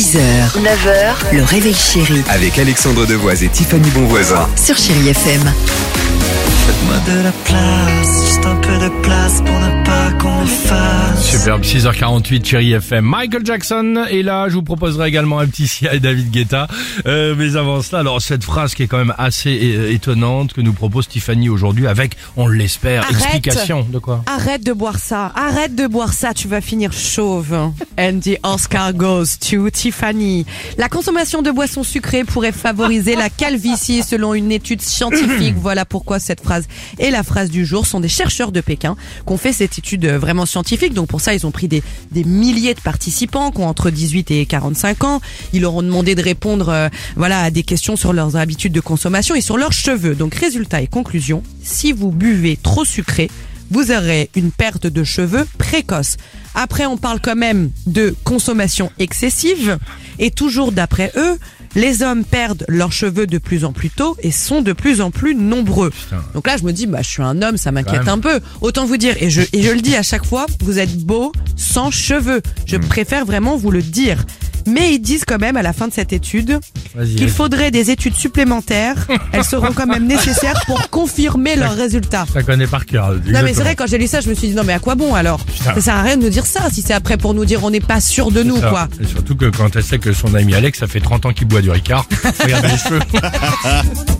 6h, 9h, le réveil chéri Avec Alexandre Devoise et Tiffany Bonvoisin. sur Chérie FM. Faites-moi de la place, juste un peu de place pour ne Superbe, 6h48, chérie FM. Michael Jackson est là, je vous proposerai également un petit Sia et David Guetta. Euh, mais avant cela, alors cette phrase qui est quand même assez euh, étonnante que nous propose Tiffany aujourd'hui avec, on l'espère, explication de quoi? Arrête de boire ça, arrête de boire ça, tu vas finir chauve. And the Oscar goes to Tiffany. La consommation de boissons sucrées pourrait favoriser la calvitie selon une étude scientifique. Voilà pourquoi cette phrase est la phrase du jour. Sont des chercheurs de Pékin qui ont fait cette étude euh, vraiment scientifique. Donc pour ça, ils ont pris des, des milliers de participants qui ont entre 18 et 45 ans. Ils leur ont demandé de répondre euh, voilà, à des questions sur leurs habitudes de consommation et sur leurs cheveux. Donc résultat et conclusion, si vous buvez trop sucré, vous aurez une perte de cheveux précoce. Après, on parle quand même de consommation excessive. Et toujours d'après eux, les hommes perdent leurs cheveux de plus en plus tôt et sont de plus en plus nombreux. Donc là, je me dis, bah, je suis un homme, ça m'inquiète un peu. Autant vous dire, et je, et je le dis à chaque fois, vous êtes beau sans cheveux. Je préfère vraiment vous le dire. Mais ils disent quand même à la fin de cette étude qu'il faudrait des études supplémentaires. Elles seront quand même nécessaires pour confirmer leurs résultats. Ça connaît par cœur. Non mais c'est vrai quand j'ai lu ça je me suis dit non mais à quoi bon alors? Putain. Ça sert à rien de nous dire ça si c'est après pour nous dire on n'est pas sûr de nous Ça. quoi. Et surtout que quand elle sait que son ami Alex, ça fait 30 ans qu'il boit du Ricard. Regarde les cheveux.